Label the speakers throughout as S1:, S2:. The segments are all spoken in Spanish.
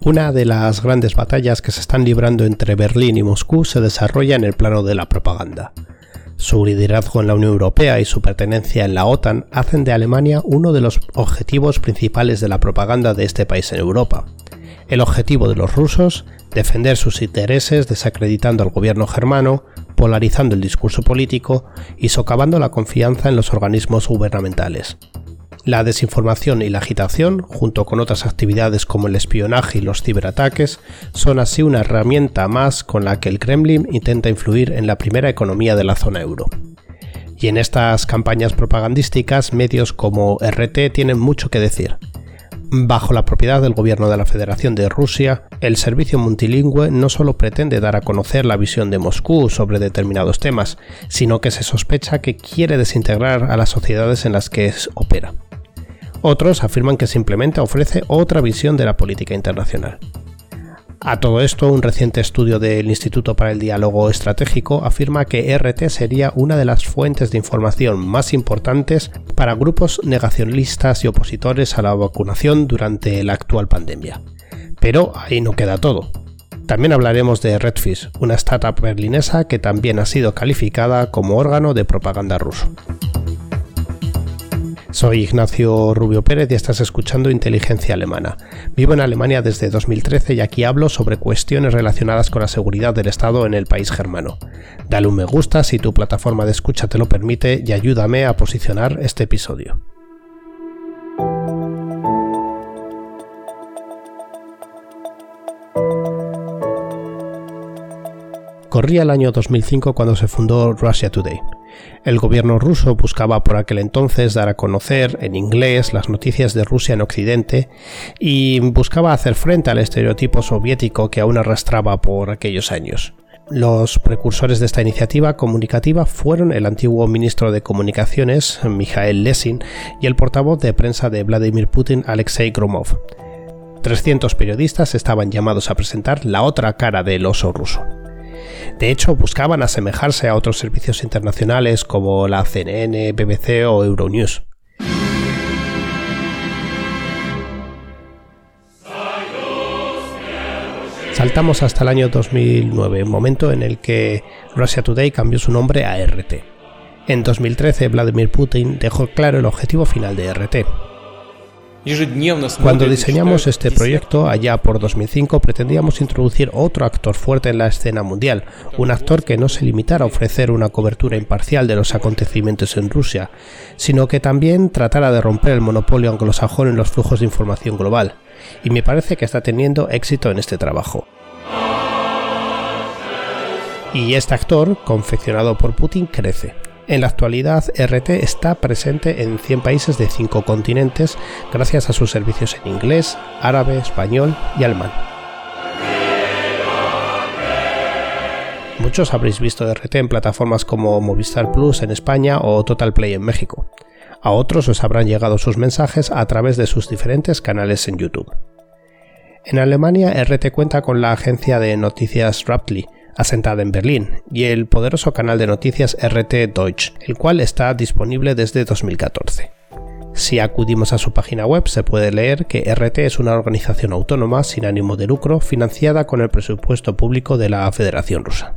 S1: Una de las grandes batallas que se están librando entre Berlín y Moscú se desarrolla en el plano de la propaganda. Su liderazgo en la Unión Europea y su pertenencia en la OTAN hacen de Alemania uno de los objetivos principales de la propaganda de este país en Europa. El objetivo de los rusos, defender sus intereses desacreditando al gobierno germano, polarizando el discurso político y socavando la confianza en los organismos gubernamentales. La desinformación y la agitación, junto con otras actividades como el espionaje y los ciberataques, son así una herramienta más con la que el Kremlin intenta influir en la primera economía de la zona euro. Y en estas campañas propagandísticas, medios como RT tienen mucho que decir. Bajo la propiedad del gobierno de la Federación de Rusia, el servicio multilingüe no solo pretende dar a conocer la visión de Moscú sobre determinados temas, sino que se sospecha que quiere desintegrar a las sociedades en las que opera. Otros afirman que simplemente ofrece otra visión de la política internacional. A todo esto, un reciente estudio del Instituto para el Diálogo Estratégico afirma que RT sería una de las fuentes de información más importantes para grupos negacionistas y opositores a la vacunación durante la actual pandemia. Pero ahí no queda todo. También hablaremos de Redfish, una startup berlinesa que también ha sido calificada como órgano de propaganda ruso. Soy Ignacio Rubio Pérez y estás escuchando Inteligencia Alemana. Vivo en Alemania desde 2013 y aquí hablo sobre cuestiones relacionadas con la seguridad del Estado en el país germano. Dale un me gusta si tu plataforma de escucha te lo permite y ayúdame a posicionar este episodio. Corría el año 2005 cuando se fundó Russia Today. El gobierno ruso buscaba por aquel entonces dar a conocer en inglés las noticias de Rusia en Occidente y buscaba hacer frente al estereotipo soviético que aún arrastraba por aquellos años. Los precursores de esta iniciativa comunicativa fueron el antiguo ministro de Comunicaciones, Mikhail Lesin, y el portavoz de prensa de Vladimir Putin, Alexei Gromov. 300 periodistas estaban llamados a presentar la otra cara del oso ruso. De hecho, buscaban asemejarse a otros servicios internacionales como la CNN, BBC o Euronews. Saltamos hasta el año 2009, momento en el que Russia Today cambió su nombre a RT. En 2013, Vladimir Putin dejó claro el objetivo final de RT, cuando diseñamos este proyecto allá por 2005 pretendíamos introducir otro actor fuerte en la escena mundial, un actor que no se limitara a ofrecer una cobertura imparcial de los acontecimientos en Rusia, sino que también tratara de romper el monopolio anglosajón en los flujos de información global. Y me parece que está teniendo éxito en este trabajo. Y este actor, confeccionado por Putin, crece. En la actualidad, RT está presente en 100 países de 5 continentes gracias a sus servicios en inglés, árabe, español y alemán. Muchos habréis visto RT en plataformas como Movistar Plus en España o Total Play en México. A otros os habrán llegado sus mensajes a través de sus diferentes canales en YouTube. En Alemania, RT cuenta con la agencia de noticias Raptly, asentada en Berlín, y el poderoso canal de noticias RT Deutsch, el cual está disponible desde 2014. Si acudimos a su página web se puede leer que RT es una organización autónoma sin ánimo de lucro financiada con el presupuesto público de la Federación Rusa.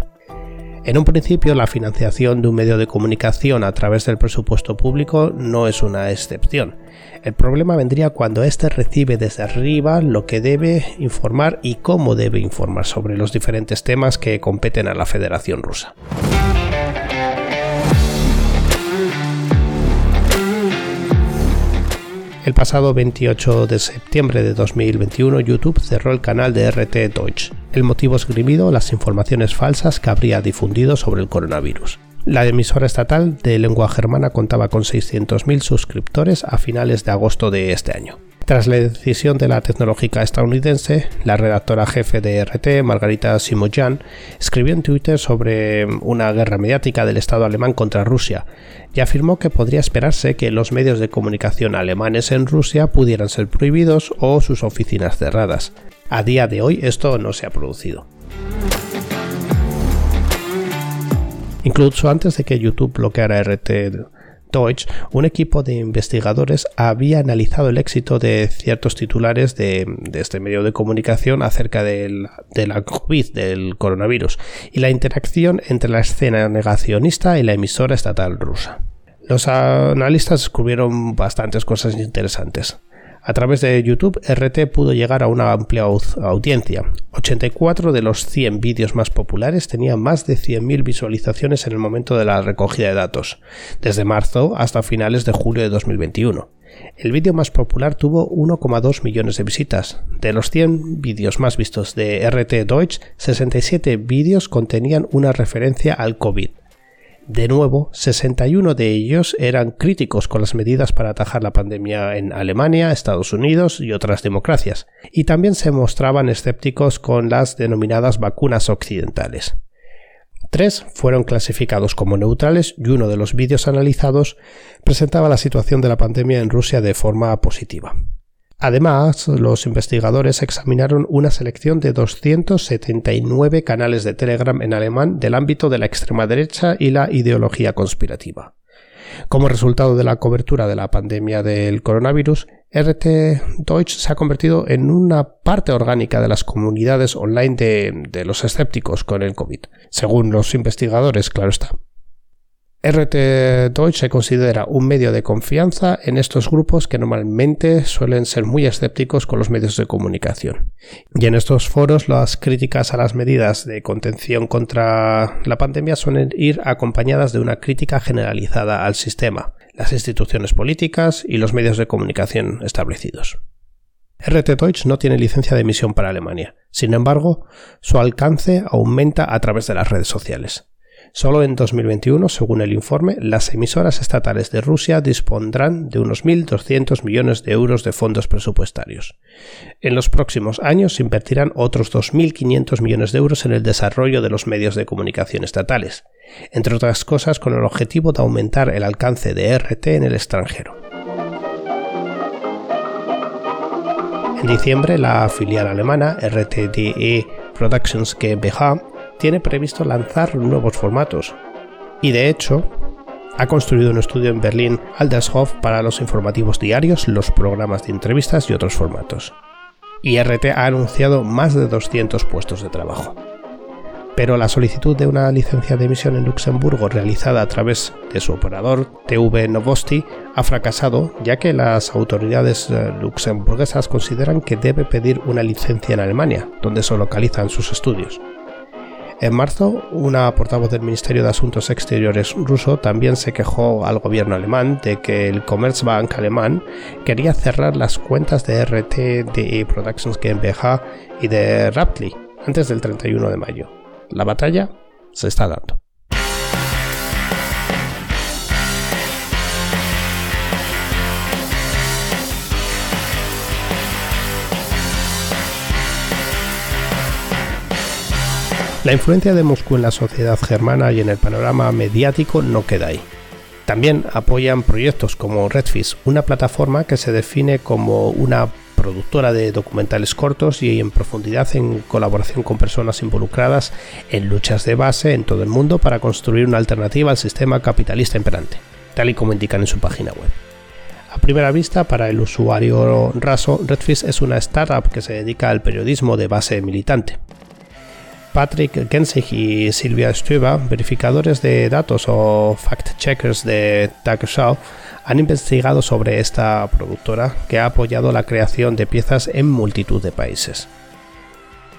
S1: En un principio, la financiación de un medio de comunicación a través del presupuesto público no es una excepción. El problema vendría cuando éste recibe desde arriba lo que debe informar y cómo debe informar sobre los diferentes temas que competen a la Federación Rusa. El pasado 28 de septiembre de 2021 YouTube cerró el canal de RT Deutsch. El motivo esgrimido, las informaciones falsas que habría difundido sobre el coronavirus. La emisora estatal de lengua germana contaba con 600.000 suscriptores a finales de agosto de este año. Tras la decisión de la tecnológica estadounidense, la redactora jefe de RT, Margarita Simojan, escribió en Twitter sobre una guerra mediática del Estado alemán contra Rusia y afirmó que podría esperarse que los medios de comunicación alemanes en Rusia pudieran ser prohibidos o sus oficinas cerradas. A día de hoy esto no se ha producido. Incluso antes de que YouTube bloqueara RT Deutsch, un equipo de investigadores había analizado el éxito de ciertos titulares de, este medio de comunicación acerca de la COVID, del coronavirus, y la interacción entre la escena negacionista y la emisora estatal rusa. Los analistas descubrieron bastantes cosas interesantes. A través de YouTube, RT pudo llegar a una amplia audiencia. 84 de los 100 vídeos más populares tenían más de 100.000 visualizaciones en el momento de la recogida de datos, desde marzo hasta finales de julio de 2021. El vídeo más popular tuvo 1,2 millones de visitas. De los 100 vídeos más vistos de RT Deutsch, 67 vídeos contenían una referencia al COVID. De nuevo, 61 de ellos eran críticos con las medidas para atajar la pandemia en Alemania, Estados Unidos y otras democracias, y también se mostraban escépticos con las denominadas vacunas occidentales. Tres fueron clasificados como neutrales y uno de los vídeos analizados presentaba la situación de la pandemia en Rusia de forma positiva. Además, los investigadores examinaron una selección de 279 canales de Telegram en alemán del ámbito de la extrema derecha y la ideología conspirativa. Como resultado de la cobertura de la pandemia del coronavirus, RT Deutsch se ha convertido en una parte orgánica de las comunidades online de, de los escépticos con el COVID. Según los investigadores, claro está. RT Deutsch se considera un medio de confianza en estos grupos que normalmente suelen ser muy escépticos con los medios de comunicación. Y en estos foros las críticas a las medidas de contención contra la pandemia suelen ir acompañadas de una crítica generalizada al sistema, las instituciones políticas y los medios de comunicación establecidos. RT Deutsch no tiene licencia de emisión para Alemania. Sin embargo, su alcance aumenta a través de las redes sociales. Solo en 2021, según el informe, las emisoras estatales de Rusia dispondrán de unos 1.200 millones de euros de fondos presupuestarios. En los próximos años se invertirán otros 2.500 millones de euros en el desarrollo de los medios de comunicación estatales, entre otras cosas con el objetivo de aumentar el alcance de RT en el extranjero. En diciembre, la filial alemana RTDE Productions GmbH tiene previsto lanzar nuevos formatos y de hecho ha construido un estudio en Berlín Aldershof para los informativos diarios, los programas de entrevistas y otros formatos. Y RT ha anunciado más de 200 puestos de trabajo. Pero la solicitud de una licencia de emisión en Luxemburgo realizada a través de su operador TV Novosti ha fracasado ya que las autoridades eh, luxemburguesas consideran que debe pedir una licencia en Alemania, donde se localizan sus estudios. En marzo, una portavoz del Ministerio de Asuntos Exteriores ruso también se quejó al gobierno alemán de que el Commerzbank alemán quería cerrar las cuentas de RT, de Productions GmbH y de Raptly antes del 31 de mayo. La batalla se está dando. La influencia de Moscú en la sociedad germana y en el panorama mediático no queda ahí. También apoyan proyectos como Redfish, una plataforma que se define como una productora de documentales cortos y en profundidad en colaboración con personas involucradas en luchas de base en todo el mundo para construir una alternativa al sistema capitalista imperante, tal y como indican en su página web. A primera vista, para el usuario raso, Redfish es una startup que se dedica al periodismo de base militante. Patrick Gensig y Silvia Stueba, verificadores de datos o fact-checkers de Tagesschau, han investigado sobre esta productora que ha apoyado la creación de piezas en multitud de países.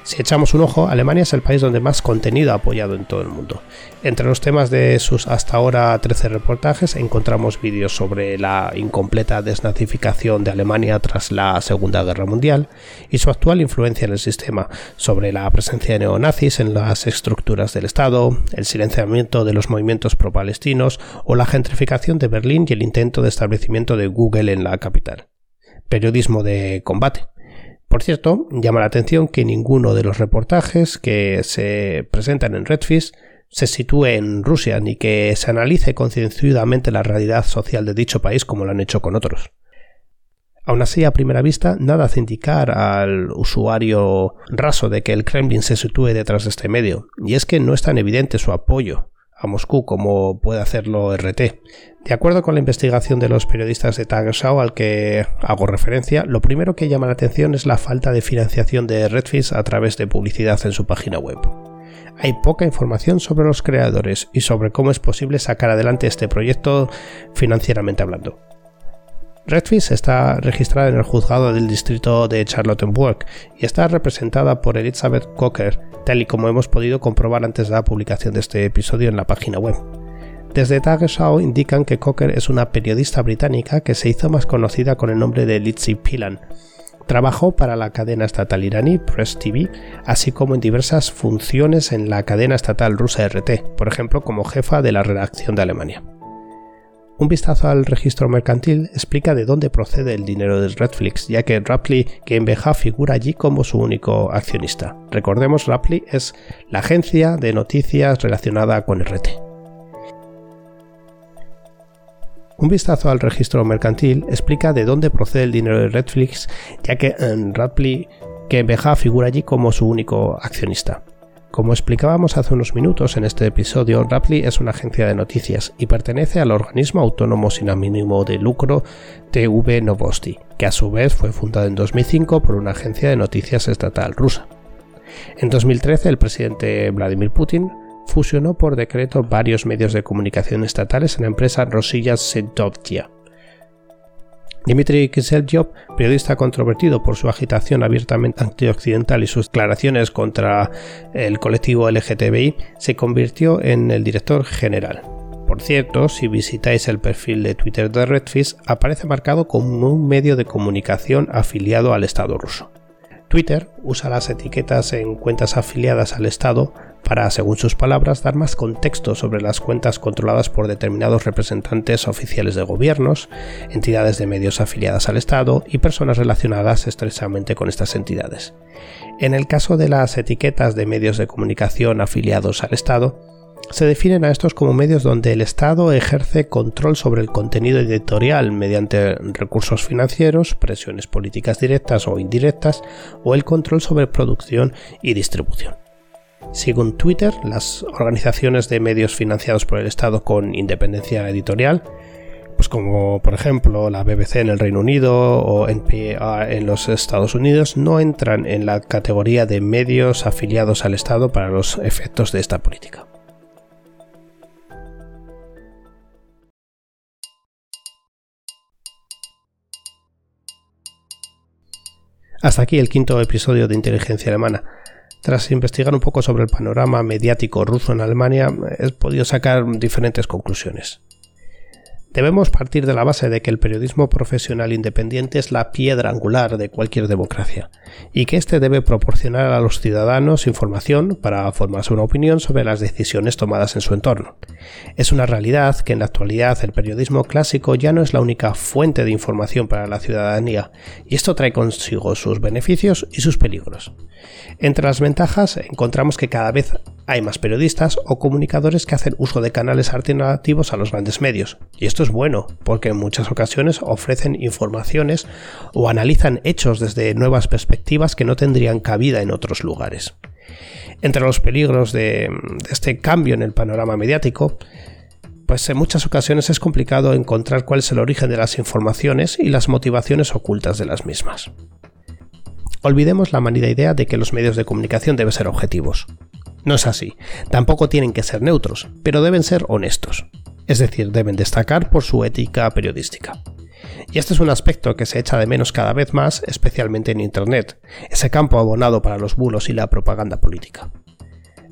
S1: Si echamos un ojo, Alemania es el país donde más contenido ha apoyado en todo el mundo. Entre los temas de sus hasta ahora 13 reportajes encontramos vídeos sobre la incompleta desnazificación de Alemania tras la Segunda Guerra Mundial y su actual influencia en el sistema, sobre la presencia de neonazis en las estructuras del Estado, el silenciamiento de los movimientos pro-palestinos o la gentrificación de Berlín y el intento de establecimiento de Google en la capital. Periodismo de combate por cierto, llama la atención que ninguno de los reportajes que se presentan en Redfish se sitúe en Rusia ni que se analice concienzudamente la realidad social de dicho país como lo han hecho con otros. Aún así, a primera vista, nada hace indicar al usuario raso de que el Kremlin se sitúe detrás de este medio, y es que no es tan evidente su apoyo a Moscú como puede hacerlo RT. De acuerdo con la investigación de los periodistas de Tagesschau al que hago referencia, lo primero que llama la atención es la falta de financiación de Redfish a través de publicidad en su página web. Hay poca información sobre los creadores y sobre cómo es posible sacar adelante este proyecto financieramente hablando. Redfish está registrada en el juzgado del distrito de Charlottenburg y está representada por Elizabeth Cocker, tal y como hemos podido comprobar antes de la publicación de este episodio en la página web. Desde Tagesschau indican que Cocker es una periodista británica que se hizo más conocida con el nombre de Lizzie Pilan. Trabajó para la cadena estatal iraní Press TV, así como en diversas funciones en la cadena estatal rusa RT, por ejemplo como jefa de la redacción de Alemania. Un vistazo al registro mercantil explica de dónde procede el dinero de Redflix, ya que Rapley GmbH figura allí como su único accionista. Recordemos, Rapley es la agencia de noticias relacionada con RT. Un vistazo al registro mercantil explica de dónde procede el dinero de Redflix, ya que Rapley GmbH figura allí como su único accionista. Como explicábamos hace unos minutos en este episodio, Rapley es una agencia de noticias y pertenece al organismo autónomo sin ánimo de lucro TV Novosti, que a su vez fue fundado en 2005 por una agencia de noticias estatal rusa. En 2013, el presidente Vladimir Putin fusionó por decreto varios medios de comunicación estatales en la empresa Rosilla Sedovtia Dmitry Kiselyov, periodista controvertido por su agitación abiertamente antioccidental y sus declaraciones contra el colectivo LGTBI, se convirtió en el director general. Por cierto, si visitáis el perfil de Twitter de Redfish, aparece marcado como un medio de comunicación afiliado al Estado ruso. Twitter usa las etiquetas en cuentas afiliadas al Estado para, según sus palabras, dar más contexto sobre las cuentas controladas por determinados representantes oficiales de gobiernos, entidades de medios afiliadas al Estado y personas relacionadas estrechamente con estas entidades. En el caso de las etiquetas de medios de comunicación afiliados al Estado, se definen a estos como medios donde el Estado ejerce control sobre el contenido editorial mediante recursos financieros, presiones políticas directas o indirectas, o el control sobre producción y distribución. Según Twitter, las organizaciones de medios financiados por el Estado con independencia editorial, pues como por ejemplo la BBC en el Reino Unido o NPR en los Estados Unidos, no entran en la categoría de medios afiliados al Estado para los efectos de esta política. Hasta aquí el quinto episodio de Inteligencia Alemana. Tras investigar un poco sobre el panorama mediático ruso en Alemania, he podido sacar diferentes conclusiones. Debemos partir de la base de que el periodismo profesional independiente es la piedra angular de cualquier democracia y que éste debe proporcionar a los ciudadanos información para formarse una opinión sobre las decisiones tomadas en su entorno. Es una realidad que en la actualidad el periodismo clásico ya no es la única fuente de información para la ciudadanía y esto trae consigo sus beneficios y sus peligros. Entre las ventajas encontramos que cada vez hay más periodistas o comunicadores que hacen uso de canales alternativos a los grandes medios, y esto es bueno, porque en muchas ocasiones ofrecen informaciones o analizan hechos desde nuevas perspectivas que no tendrían cabida en otros lugares. Entre los peligros de, este cambio en el panorama mediático, pues en muchas ocasiones es complicado encontrar cuál es el origen de las informaciones y las motivaciones ocultas de las mismas. Olvidemos la manida idea de que los medios de comunicación deben ser objetivos. No es así, tampoco tienen que ser neutros, pero deben ser honestos, es decir, deben destacar por su ética periodística. Y este es un aspecto que se echa de menos cada vez más, especialmente en Internet, ese campo abonado para los bulos y la propaganda política.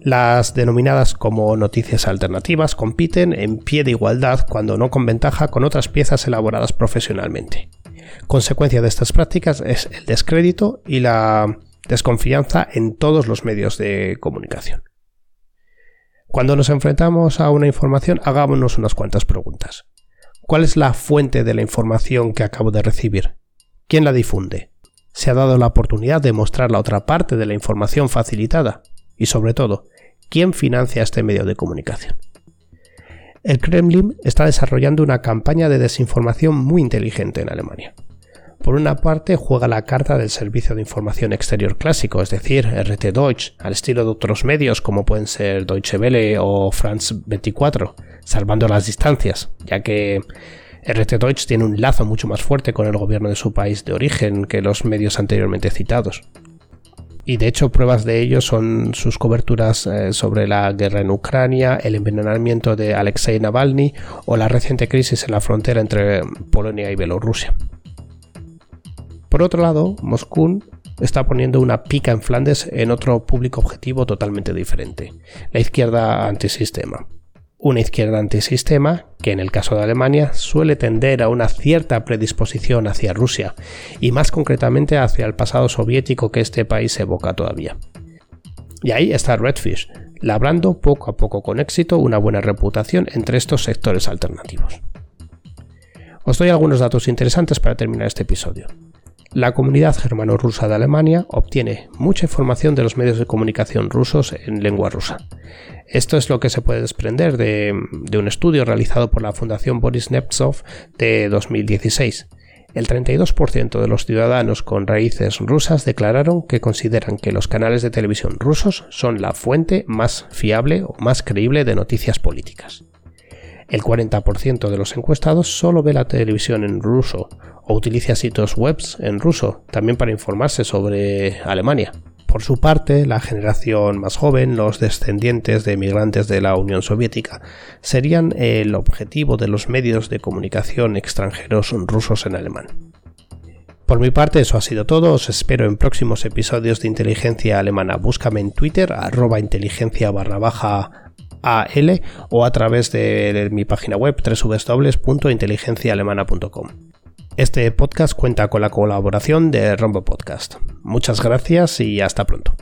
S1: Las denominadas como noticias alternativas compiten en pie de igualdad cuando no con ventaja con otras piezas elaboradas profesionalmente. Consecuencia de estas prácticas es el descrédito y la desconfianza en todos los medios de comunicación. Cuando nos enfrentamos a una información, hagámonos unas cuantas preguntas. ¿Cuál es la fuente de la información que acabo de recibir? ¿Quién la difunde? ¿Se ha dado la oportunidad de mostrar la otra parte de la información facilitada? Y sobre todo, ¿quién financia este medio de comunicación? El Kremlin está desarrollando una campaña de desinformación muy inteligente en Alemania. Por una parte, juega la carta del servicio de información exterior clásico, es decir, RT Deutsch, al estilo de otros medios como pueden ser Deutsche Welle o France 24, salvando las distancias, ya que RT Deutsch tiene un lazo mucho más fuerte con el gobierno de su país de origen que los medios anteriormente citados. Y de hecho pruebas de ello son sus coberturas eh, sobre la guerra en Ucrania, el envenenamiento de Alexei Navalny o la reciente crisis en la frontera entre Polonia y Bielorrusia. Por otro lado, Moscú está poniendo una pica en Flandes en otro público objetivo totalmente diferente, la izquierda antisistema una izquierda antisistema que en el caso de Alemania suele tender a una cierta predisposición hacia Rusia y más concretamente hacia el pasado soviético que este país evoca todavía. Y ahí está Redfish, labrando poco a poco con éxito una buena reputación entre estos sectores alternativos. Os doy algunos datos interesantes para terminar este episodio. La comunidad germano-rusa de Alemania obtiene mucha información de los medios de comunicación rusos en lengua rusa. Esto es lo que se puede desprender de, un estudio realizado por la Fundación Boris Nemtsov de 2016. El 32% de los ciudadanos con raíces rusas declararon que consideran que los canales de televisión rusos son la fuente más fiable o más creíble de noticias políticas. El 40% de los encuestados solo ve la televisión en ruso o utiliza sitios web en ruso, también para informarse sobre Alemania. Por su parte, la generación más joven, los descendientes de emigrantes de la Unión Soviética, serían el objetivo de los medios de comunicación extranjeros rusos en alemán. Por mi parte, eso ha sido todo. Os espero en próximos episodios de Inteligencia Alemana. Búscame en Twitter, arroba inteligencia barra AL o a través de mi página web www.inteligenciaalemana.com. Este podcast cuenta con la colaboración de Rombo Podcast. Muchas gracias y hasta pronto.